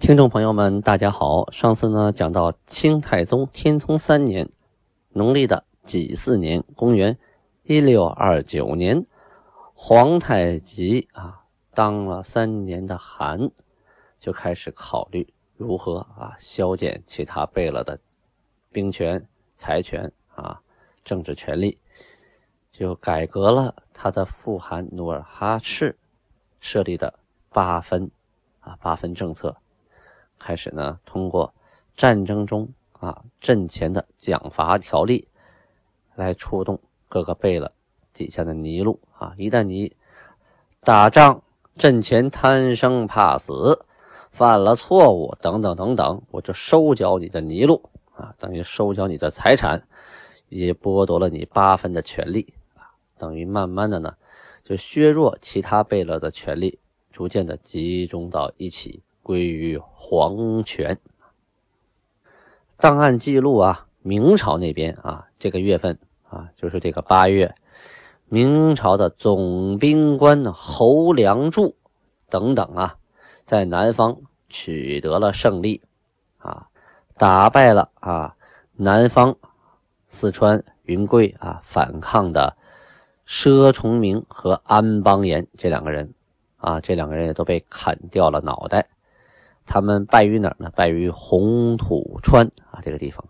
听众朋友们，大家好。上次呢讲到清太宗天聪三年，农历的己巳年，公元一六二九年，皇太极啊当了三年的汗，就开始考虑如何啊削减其他贝勒的兵权、财权啊政治权力，就改革了他的父汗努尔哈赤设立的八分啊八分政策。开始呢，通过战争中啊阵前的奖罚条例来触动各个贝勒底下的尼禄啊。一旦你打仗阵前贪生怕死，犯了错误等等等等，我就收缴你的尼禄啊，等于收缴你的财产，也剥夺了你八分的权利啊，等于慢慢的呢，就削弱其他贝勒的权利，逐渐的集中到一起。归于皇权。档案记录啊，明朝那边啊，这个月份啊，就是这个八月，明朝的总兵官侯良柱等等啊，在南方取得了胜利啊，打败了啊南方四川云贵啊反抗的佘崇明和安邦彦这两个人啊，这两个人也都被砍掉了脑袋。他们败于哪儿呢？败于红土川啊，这个地方。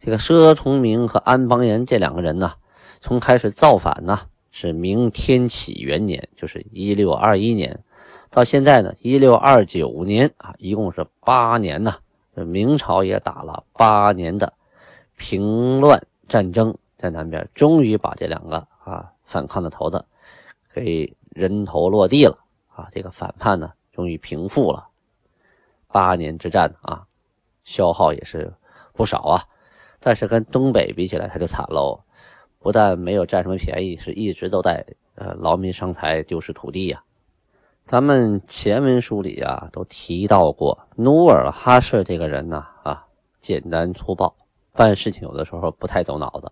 这个佘崇明和安邦彦这两个人呢，从开始造反呢，是明天启元年，就是一六二一年，到现在呢，一六二九年啊，一共是八年呢。明朝也打了八年的平乱战争，在南边，终于把这两个啊反抗的头子给人头落地了啊，这个反叛呢，终于平复了。八年之战啊，消耗也是不少啊，但是跟东北比起来，他就惨喽。不但没有占什么便宜，是一直都在呃劳民伤财、丢失土地呀。咱们前文书里啊都提到过，努尔哈赤这个人呢啊，简单粗暴，办事情有的时候不太走脑子。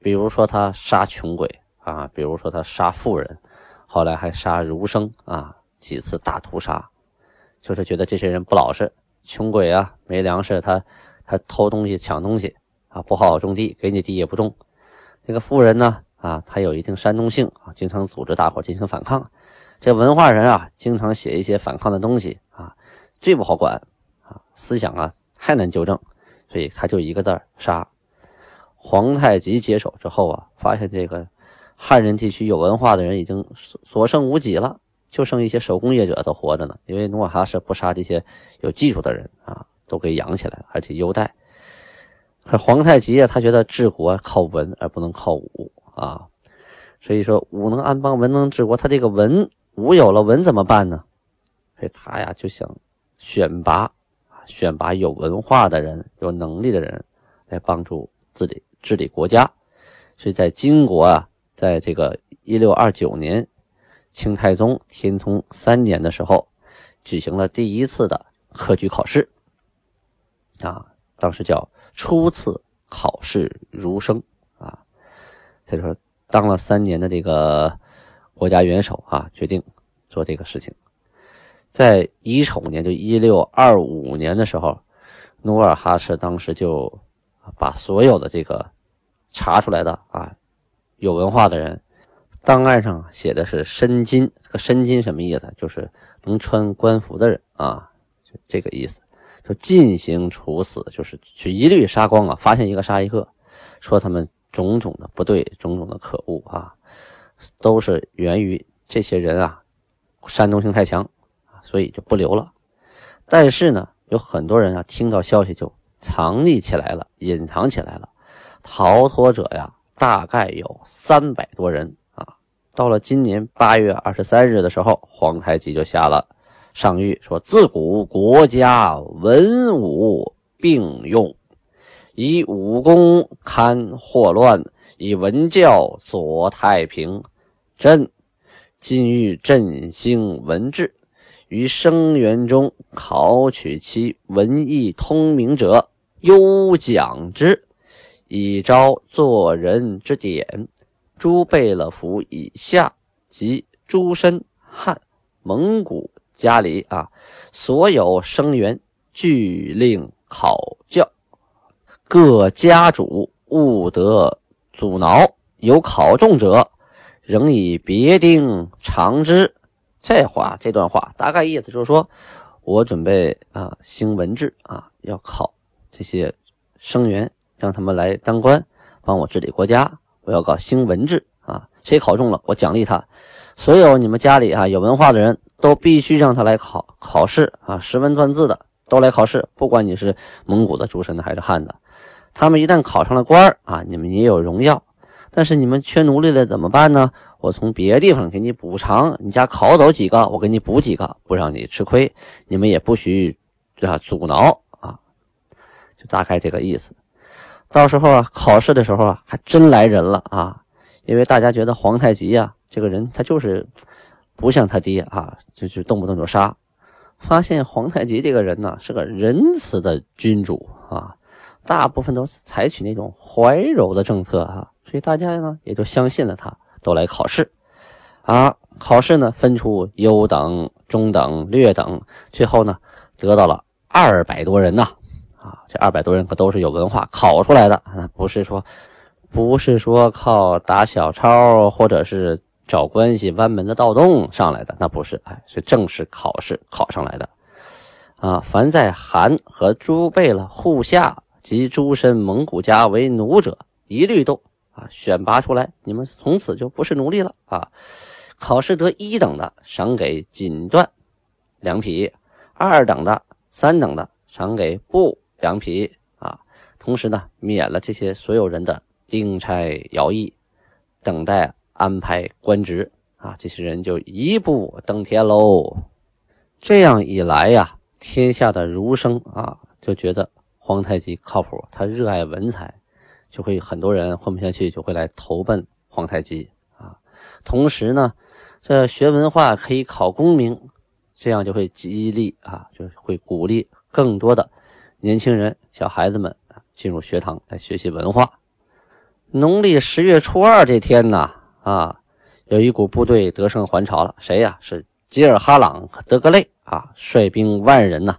比如说他杀穷鬼啊，比如说他杀富人，后来还杀儒生啊，几次大屠杀。就是觉得这些人不老实，穷鬼啊，没粮食，他他偷东西抢东西啊，不好好种地，给你地也不种。这个富人呢，啊，他有一定煽动性啊，经常组织大伙进行反抗。这文化人啊，经常写一些反抗的东西啊，最不好管啊，思想啊太难纠正，所以他就一个字杀。皇太极接手之后啊，发现这个汉人地区有文化的人已经所剩无几了。就剩一些手工业者都活着呢，因为努尔哈赤不杀这些有技术的人啊，都给养起来，而且优待。可皇太极啊，他觉得治国靠文而不能靠武啊，所以说武能安邦，文能治国。他这个文武有了文怎么办呢？所以他呀就想选拔选拔有文化的人、有能力的人来帮助自己治理国家。所以在金国啊，在这个一六二九年。清太宗天聪三年的时候，举行了第一次的科举考试，啊，当时叫初次考试儒生啊，所以说当了三年的这个国家元首啊，决定做这个事情。在乙丑年，就一六二五年的时候，努尔哈赤当时就把所有的这个查出来的啊有文化的人。档案上写的是申金，这个申金什么意思？就是能穿官服的人啊，就这个意思。就进行处死，就是去一律杀光啊，发现一个杀一个，说他们种种的不对，种种的可恶啊，都是源于这些人啊，煽动性太强，所以就不留了。但是呢，有很多人啊，听到消息就藏匿起来了，隐藏起来了，逃脱者呀，大概有三百多人。到了今年八月二十三日的时候，皇太极就下了上谕，说：“自古国家文武并用，以武功堪祸乱，以文教佐太平。朕今欲振兴文治，于生源中考取其文艺通明者，优奖之，以昭做人之典。诸贝勒府以下及诸身汉蒙古家里啊，所有生源俱令考教，各家主勿得阻挠。有考中者，仍以别丁偿之。这话这段话大概意思就是说，我准备啊兴文治啊，要考这些生源，让他们来当官，帮我治理国家。我要搞兴文治啊，谁考中了，我奖励他。所有你们家里啊有文化的人都必须让他来考考试啊，识文断字的都来考试，不管你是蒙古的出身的还是汉的。他们一旦考上了官啊，你们也有荣耀。但是你们缺奴隶了怎么办呢？我从别的地方给你补偿，你家考走几个，我给你补几个，不让你吃亏。你们也不许啊阻挠啊，就大概这个意思。到时候啊，考试的时候啊，还真来人了啊！因为大家觉得皇太极呀，这个人他就是不像他爹啊，就是动不动就杀。发现皇太极这个人呢，是个仁慈的君主啊，大部分都采取那种怀柔的政策啊，所以大家呢也就相信了他，都来考试啊。考试呢，分出优等、中等、劣等，最后呢，得到了二百多人呐。啊这二百多人可都是有文化考出来的啊，不是说，不是说靠打小抄或者是找关系弯门的盗洞上来的，那不是，哎，是正式考试考上来的。啊，凡在韩和诸贝勒户下及诸身蒙古家为奴者，一律都啊选拔出来，你们从此就不是奴隶了啊。考试得一等的，赏给锦缎两匹；二等的、三等的，赏给布。羊皮啊，同时呢，免了这些所有人的丁差徭役，等待安排官职啊，这些人就一步登天喽。这样一来呀，天下的儒生啊就觉得皇太极靠谱，他热爱文采，就会很多人混不下去，就会来投奔皇太极啊。同时呢，这学文化可以考功名，这样就会激励啊，就是会鼓励更多的。年轻人、小孩子们进入学堂来学习文化。农历十月初二这天呢，啊，有一股部队得胜还朝了。谁呀？是吉尔哈朗和德格类啊，率兵万人呐。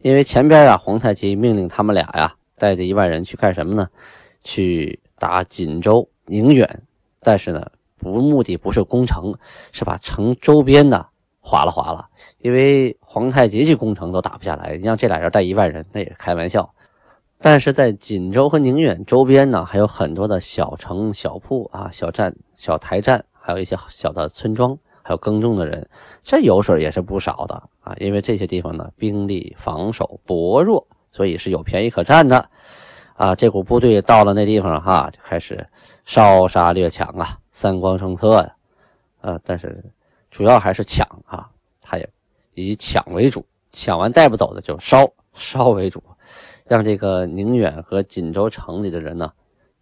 因为前边啊，皇太极命令他们俩呀，带着一万人去干什么呢？去打锦州、宁远。但是呢，不目的不是攻城，是把城周边的。划了划了，因为皇太极去攻城都打不下来，你让这俩人带一万人，那也是开玩笑。但是在锦州和宁远周边呢，还有很多的小城小铺啊、小站、小台站，还有一些小的村庄，还有耕种的人，这油水也是不少的啊。因为这些地方呢，兵力防守薄弱，所以是有便宜可占的啊。这股部队到了那地方哈，就开始烧杀掠抢啊，三光政策呀，啊，但是。主要还是抢啊，他也以抢为主，抢完带不走的就烧烧为主，让这个宁远和锦州城里的人呢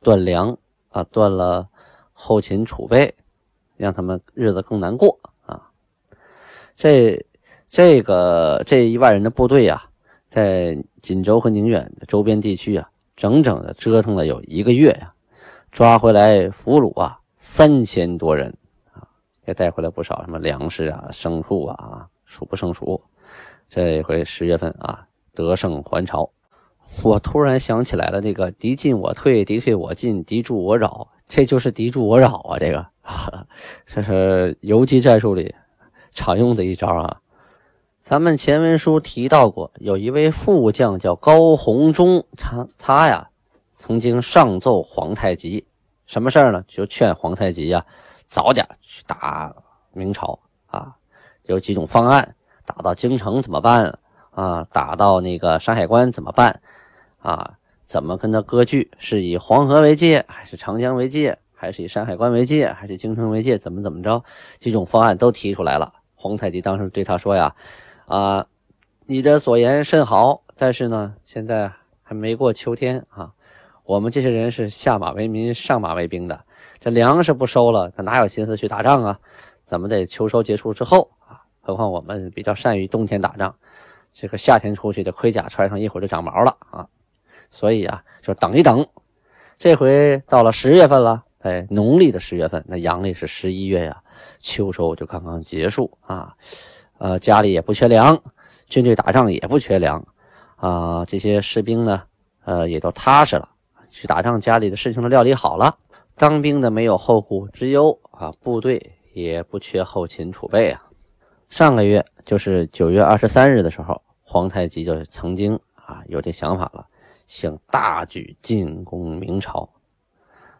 断粮啊，断了后勤储备，让他们日子更难过啊。这这个这一万人的部队呀，在锦州和宁远的周边地区啊，整整的折腾了有一个月呀，抓回来俘虏啊三千多人。也带回来不少什么粮食啊、牲畜啊，数不胜数。这回十月份啊，得胜还朝。我突然想起来了，那个敌进我退，敌退我进，敌驻我扰，这就是敌驻我扰啊！这个，这是游击战术里常用的一招啊。咱们前文书提到过，有一位副将叫高鸿忠，他他呀，曾经上奏皇太极，什么事儿呢？就劝皇太极呀。早点去打明朝啊！有几种方案，打到京城怎么办啊？打到那个山海关怎么办啊？怎么跟他割据？是以黄河为界，还是长江为界，还是以山海关为界，还是京城为界？怎么怎么着？几种方案都提出来了。皇太极当时对他说呀：“啊，你的所言甚好，但是呢，现在还没过秋天啊。我们这些人是下马为民，上马为兵的，这粮食不收了，他哪有心思去打仗啊？咱们得秋收结束之后。何况我们比较善于冬天打仗，这个夏天出去的盔甲穿上一会儿就长毛了啊。所以啊，就等一等。这回到了十月份了，哎，农历的十月份，那阳历是十一月呀，秋收就刚刚结束啊。呃，家里也不缺粮，军队打仗也不缺粮啊。这些士兵呢，呃，也都踏实了。去打仗，家里的事情都料理好了。当兵的没有后顾之忧啊，部队也不缺后勤储备啊。上个月就是九月二十三日的时候，皇太极就曾经啊有这想法了，想大举进攻明朝。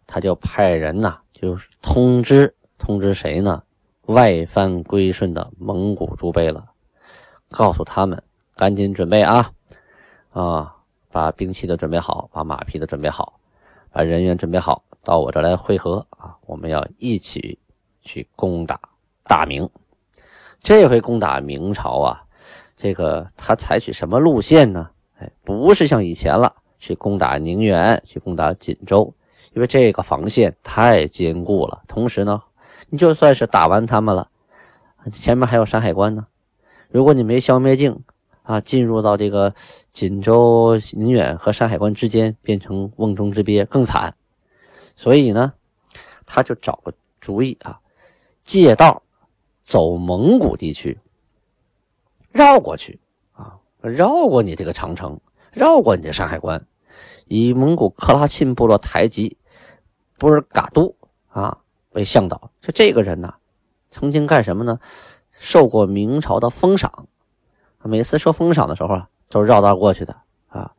他就派人呐，就通知通知谁呢？外藩归顺的蒙古诸贝勒，告诉他们赶紧准备啊啊！把兵器都准备好，把马匹都准备好，把人员准备好，到我这来会合啊！我们要一起去攻打大明。这回攻打明朝啊，这个他采取什么路线呢？哎，不是像以前了，去攻打宁远，去攻打锦州，因为这个防线太坚固了。同时呢，你就算是打完他们了，前面还有山海关呢。如果你没消灭净，啊，进入到这个锦州、宁远和山海关之间，变成瓮中之鳖，更惨。所以呢，他就找个主意啊，借道走蒙古地区，绕过去啊，绕过你这个长城，绕过你的山海关，以蒙古克拉沁部落台吉布尔嘎都啊为向导。就这个人呢，曾经干什么呢？受过明朝的封赏。每次受封赏的时候啊，都是绕道过去的啊。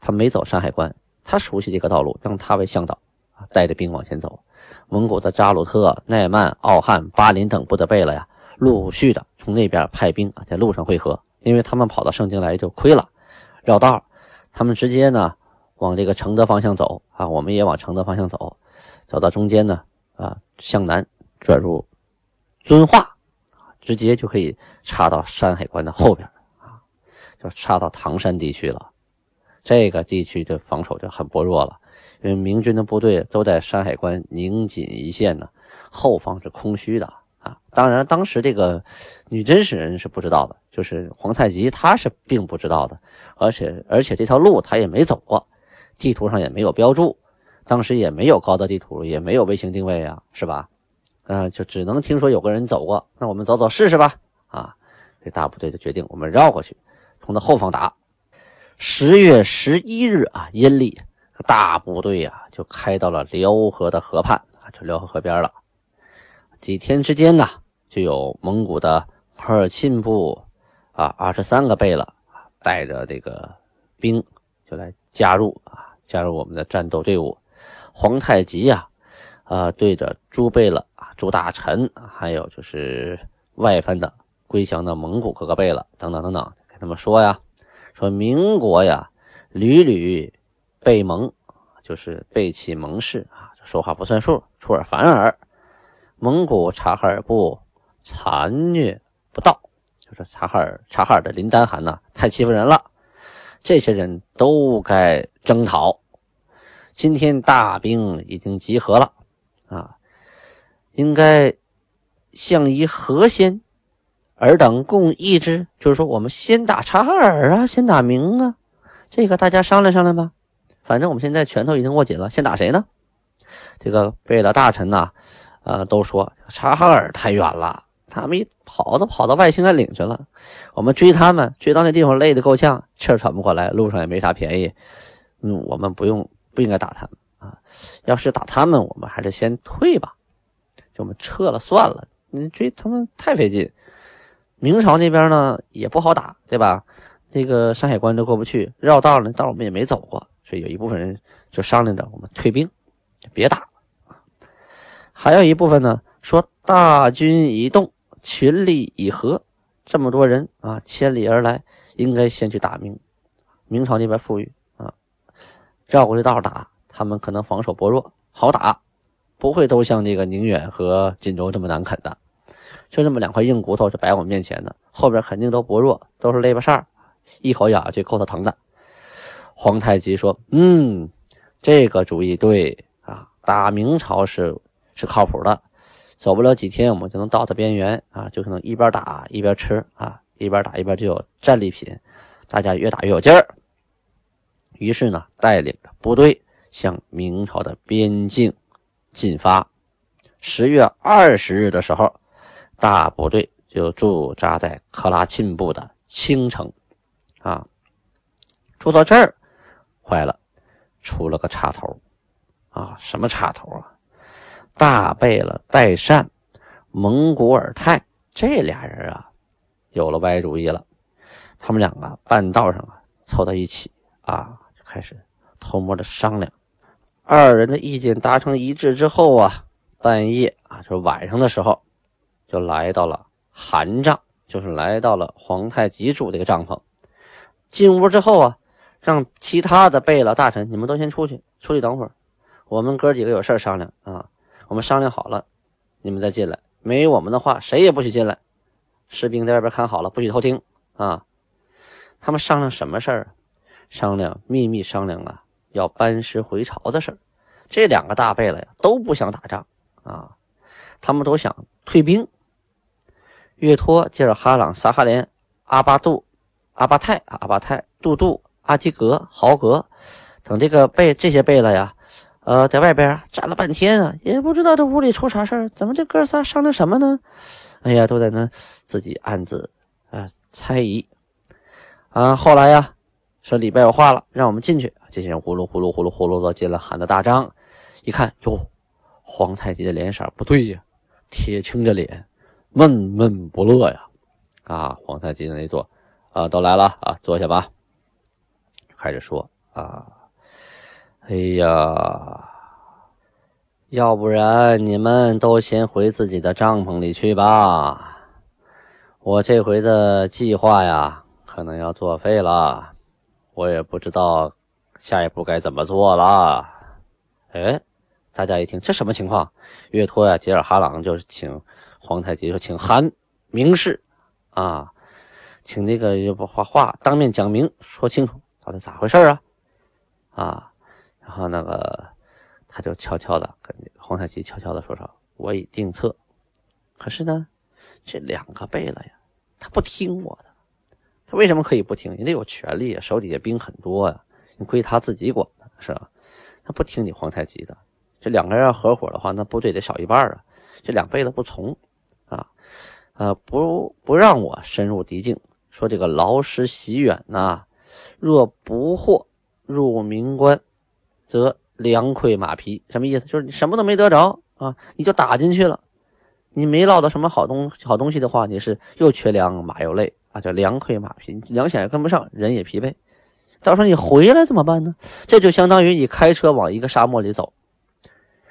他没走山海关，他熟悉这个道路，让他为向导啊，带着兵往前走。蒙古的扎鲁特、奈曼、奥汉、巴林等部的贝勒呀，陆续的从那边派兵啊，在路上汇合。因为他们跑到盛京来就亏了，绕道，他们直接呢往这个承德方向走啊，我们也往承德方向走，走到中间呢啊，向南转入遵化，直接就可以插到山海关的后边啊。就插到唐山地区了，这个地区的防守就很薄弱了，因为明军的部队都在山海关宁锦一线呢，后方是空虚的。当然，当时这个女真使人是不知道的，就是皇太极他是并不知道的，而且而且这条路他也没走过，地图上也没有标注，当时也没有高德地图，也没有卫星定位啊，是吧？嗯，就只能听说有个人走过，那我们走走试试吧。啊，这大部队就决定我们绕过去。从他后方打，十月十一日啊，阴历，大部队啊就开到了辽河的河畔啊，就辽河河边了。几天之间呢，就有蒙古的科尔沁部啊，二十三个贝勒，带着这个兵就来加入啊，加入我们的战斗队伍。皇太极呀，啊，对着诸贝勒啊，诸大臣，还有就是外藩的归降的蒙古各个贝勒等等等等。跟他们说呀？说民国呀，屡屡被蒙，就是背弃蒙氏啊，说话不算数，出尔反尔。蒙古察哈尔部残虐不道，就是察哈尔察哈尔的林丹汗呐，太欺负人了。这些人都该征讨。今天大兵已经集合了啊，应该向一何先？尔等共议之，就是说我们先打察哈尔啊，先打明啊，这个大家商量商量吧。反正我们现在拳头已经握紧了，先打谁呢？这个贝勒大臣呐，呃，都说察哈尔太远了，他们一跑都跑到外兴安岭去了，我们追他们，追到那地方累得够呛，气儿喘不过来，路上也没啥便宜。嗯，我们不用不应该打他们啊，要是打他们，我们还是先退吧，就我们撤了算了。你追他们太费劲。明朝那边呢也不好打，对吧？这个山海关都过不去，绕道呢，道我们也没走过，所以有一部分人就商量着我们退兵，别打了。还有一部分呢说大军一动，群力以合，这么多人啊，千里而来，应该先去打明。明朝那边富裕啊，绕过这道打，他们可能防守薄弱，好打，不会都像这个宁远和锦州这么难啃的。就这么两块硬骨头就摆我们面前的，后边肯定都薄弱，都是肋巴扇一口咬下去够他疼的。皇太极说：“嗯，这个主意对啊，打明朝是是靠谱的，走不了几天，我们就能到达边缘啊，就可能一边打一边吃啊，一边打一边就有战利品，大家越打越有劲儿。”于是呢，带领着部队向明朝的边境进发。十月二十日的时候，大部队就驻扎在克拉沁部的青城。啊，住到这儿，坏了，出了个插头。啊，什么插头啊？大贝勒代善、蒙古尔泰这俩人啊，有了歪主意了。他们两个半道上啊，凑到一起啊。就开始偷摸的商量，二人的意见达成一致之后啊，半夜啊，就是晚上的时候，就来到了韩帐，就是来到了皇太极住这个帐篷。进屋之后啊，让其他的贝勒大臣，你们都先出去，出去等会儿，我们哥几个有事商量啊。我们商量好了，你们再进来。没有我们的话，谁也不许进来。士兵在外边看好了，不许偷听啊。他们商量什么事儿？商量秘密商量啊，要班师回朝的事儿。这两个大贝勒呀，都不想打仗啊，他们都想退兵。岳托、接着哈朗、撒哈连、阿巴杜、阿巴泰、阿巴泰、杜杜、阿基格、豪格等这个贝这些贝勒呀，呃，在外边站了半天啊，也不知道这屋里出啥事儿，怎么这哥仨商量什么呢？哎呀，都在那自己暗自啊猜疑啊。后来呀。说里边有话了，让我们进去。这些人呼噜呼噜呼噜呼噜的进了喊的大张，一看哟，皇太极的脸色不对呀，铁青着脸，闷闷不乐呀。啊，皇太极的那座，啊，都来了啊，坐下吧。开始说啊，哎呀，要不然你们都先回自己的帐篷里去吧，我这回的计划呀，可能要作废了。我也不知道下一步该怎么做了。哎，大家一听，这什么情况？岳托呀，吉尔哈朗就是请皇太极说，请韩明示啊，请那个画画，当面讲明，说清楚到底咋回事啊？啊，然后那个他就悄悄的跟皇太极悄悄的说说，我已定策。可是呢，这两个贝勒呀，他不听我的。他为什么可以不听？人家有权利啊，手底下兵很多呀，你归他自己管呢，是吧？他不听你皇太极的。这两个人要合伙的话，那部队得少一半啊。这两辈子不从啊，呃，不不让我深入敌境。说这个劳师袭远呐，若不获入明关，则粮溃马疲。什么意思？就是你什么都没得着啊，你就打进去了，你没捞到什么好东好东西的话，你是又缺粮，马又累。啊，叫粮溃马疲，粮饷也跟不上，人也疲惫。到时候你回来怎么办呢？这就相当于你开车往一个沙漠里走，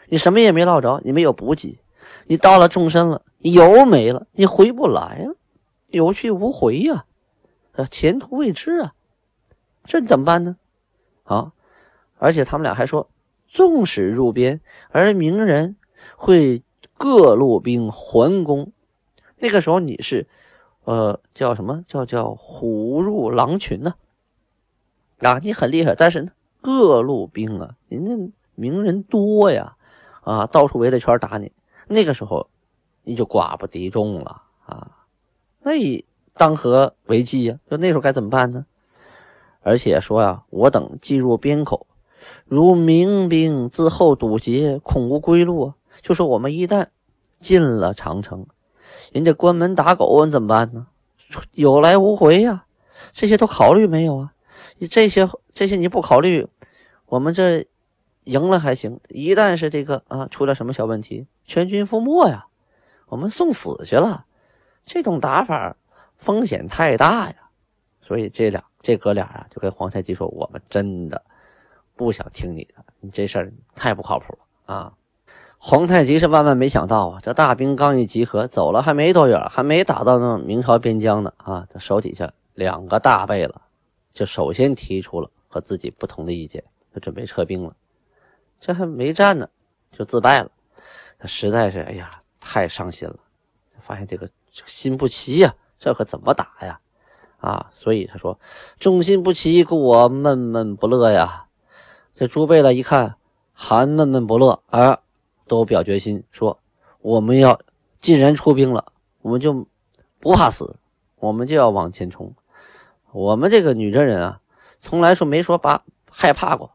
你什么也没捞着，你没有补给，你到了纵深了，油没了，你回不来了，有去无回呀，啊，前途未知啊，这你怎么办呢？啊，而且他们俩还说，纵使入边，而明人会各路兵环攻，那个时候你是。呃，叫什么叫叫虎入狼群呢？啊，你很厉害，但是，各路兵啊，人家名人多呀，啊，到处围着圈打你，那个时候你就寡不敌众了啊，那你当何为计呀？就那时候该怎么办呢？而且说呀，我等进入边口，如明兵自后堵截，恐无归路啊。就说我们一旦进了长城。人家关门打狗，怎么办呢？有来无回呀，这些都考虑没有啊？你这些这些你不考虑，我们这赢了还行，一旦是这个啊出了什么小问题，全军覆没呀，我们送死去了。这种打法风险太大呀，所以这俩这哥俩啊就跟皇太极说：“我们真的不想听你的，你这事儿太不靠谱了啊。”皇太极是万万没想到啊！这大兵刚一集合，走了还没多远，还没打到那明朝边疆呢啊！这手底下两个大贝勒就首先提出了和自己不同的意见，就准备撤兵了。这还没战呢，就自败了。他实在是哎呀，太伤心了，发现这个心不齐呀，这可怎么打呀？啊，所以他说：“众心不齐，故我闷闷不乐呀。”这朱贝勒一看韩闷闷不乐，啊，都表决心说：“我们要既然出兵了，我们就不怕死，我们就要往前冲。我们这个女真人啊，从来说没说把害怕过。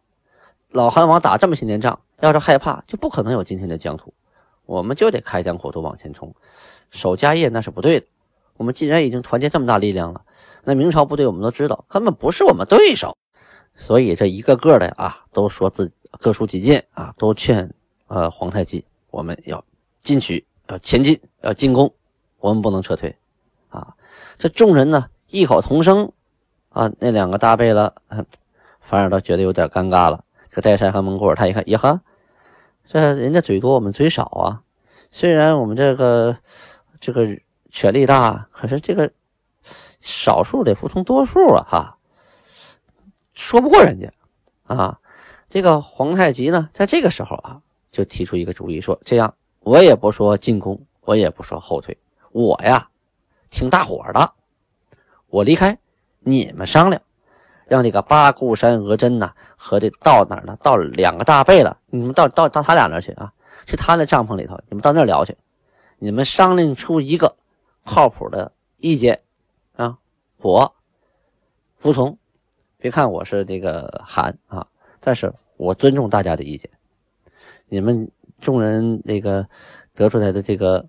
老韩王打这么些年仗，要是害怕，就不可能有今天的疆土。我们就得开疆扩土往前冲，守家业那是不对的。我们既然已经团结这么大力量了。”那明朝部队我们都知道，根本不是我们对手，所以这一个个的啊，都说自各抒己见啊，都劝呃皇太极，我们要进取，要前进，要进攻，我们不能撤退啊。这众人呢异口同声啊，那两个大贝勒反而都觉得有点尴尬了。这戴山和蒙古尔他一看，呀哈，这人家嘴多，我们嘴少啊。虽然我们这个这个权力大，可是这个。少数得服从多数啊！哈，说不过人家啊。这个皇太极呢，在这个时候啊，就提出一个主意，说：这样，我也不说进攻，我也不说后退，我呀，听大伙的，我离开，你们商量，让这个八固山额真呐和这到哪呢？到两个大贝了，你们到到到他俩那去啊，去他那帐篷里头，你们到那聊去，你们商量出一个靠谱的意见啊。我服从，别看我是这个韩啊，但是我尊重大家的意见。你们众人那个得出来的这个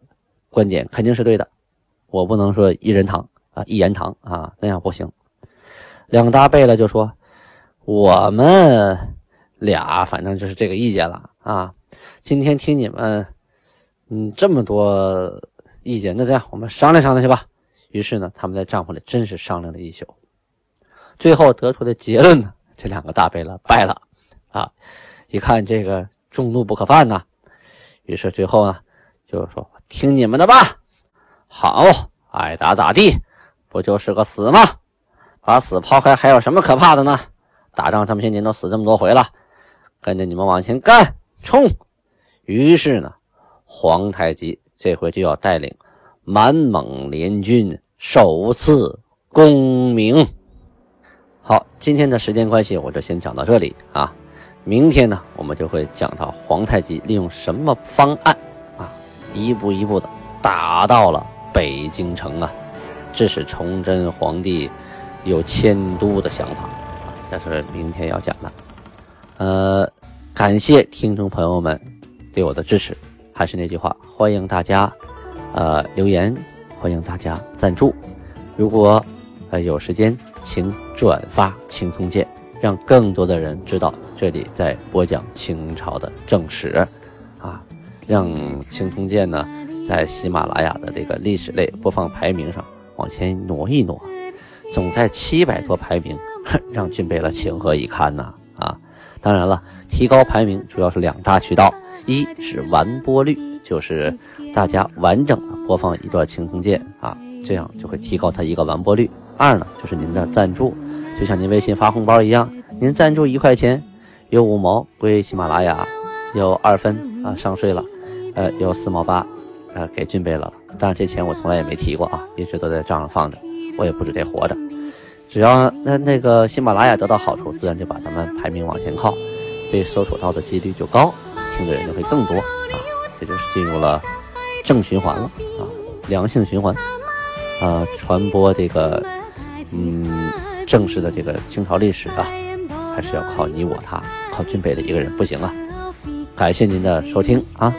观点肯定是对的，我不能说一人堂啊，一言堂啊，那样不行。两大贝勒就说：“我们俩反正就是这个意见了啊。今天听你们嗯这么多意见，那这样我们商量商量去吧。”于是呢，他们在帐篷里真是商量了一宿，最后得出的结论呢，这两个大贝勒败了啊！一看这个众怒不可犯呐，于是最后呢，就是说听你们的吧，好，爱打咋地，不就是个死吗？把死抛开，还有什么可怕的呢？打仗这么些年都死这么多回了，跟着你们往前干，冲！于是呢，皇太极这回就要带领。满蒙联军首次攻明。好，今天的时间关系，我就先讲到这里啊。明天呢，我们就会讲到皇太极利用什么方案啊，一步一步的打到了北京城啊，致使崇祯皇帝有迁都的想法啊。这是明天要讲的。呃，感谢听众朋友们对我的支持，还是那句话，欢迎大家。呃，留言欢迎大家赞助。如果呃有时间，请转发《青铜剑》，让更多的人知道这里在播讲清朝的正史啊，让《青铜剑》呢在喜马拉雅的这个历史类播放排名上往前挪一挪，总在七百多排名，让俊贝勒情何以堪呐啊！当然了，提高排名主要是两大渠道，一是完播率，就是。大家完整的播放一段《青铜剑》啊，这样就会提高它一个完播率。二呢，就是您的赞助，就像您微信发红包一样，您赞助一块钱，有五毛归喜马拉雅，有二分啊上税了，呃，有四毛八，呃，给俊贝了。但是这钱我从来也没提过啊，一直都在账上放着，我也不止这活着。只要那那个喜马拉雅得到好处，自然就把咱们排名往前靠，被搜索到的几率就高，听的人就会更多啊，这就是进入了。正循环了啊，良性循环，啊，传播这个，嗯，正式的这个清朝历史啊，还是要靠你我他，靠俊北的一个人不行啊。感谢您的收听啊，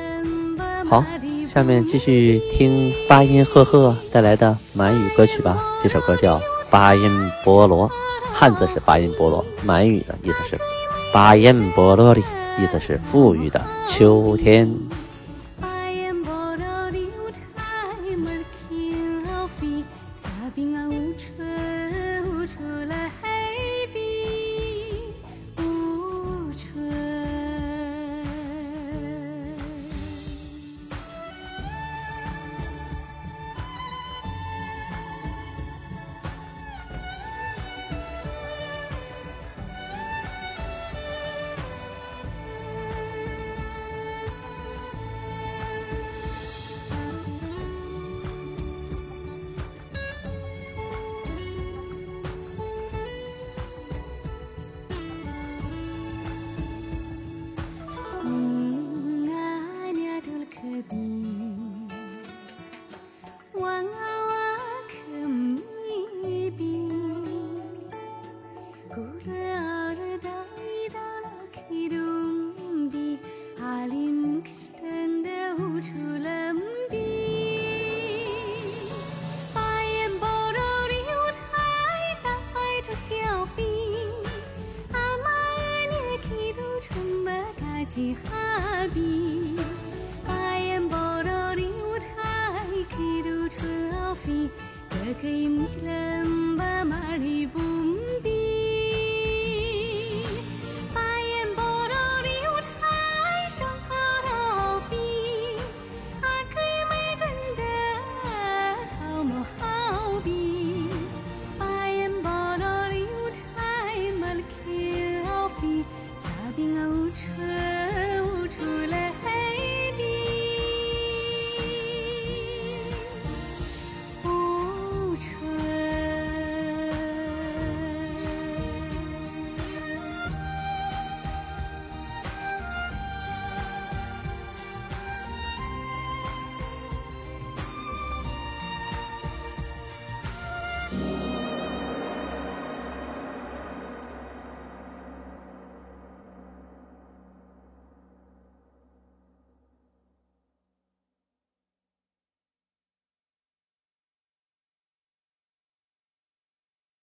好，下面继续听八音赫赫带来的满语歌曲吧。这首歌叫《八音波罗》，汉字是八音波罗，满语的意思是八音波罗的意思是富裕的秋天。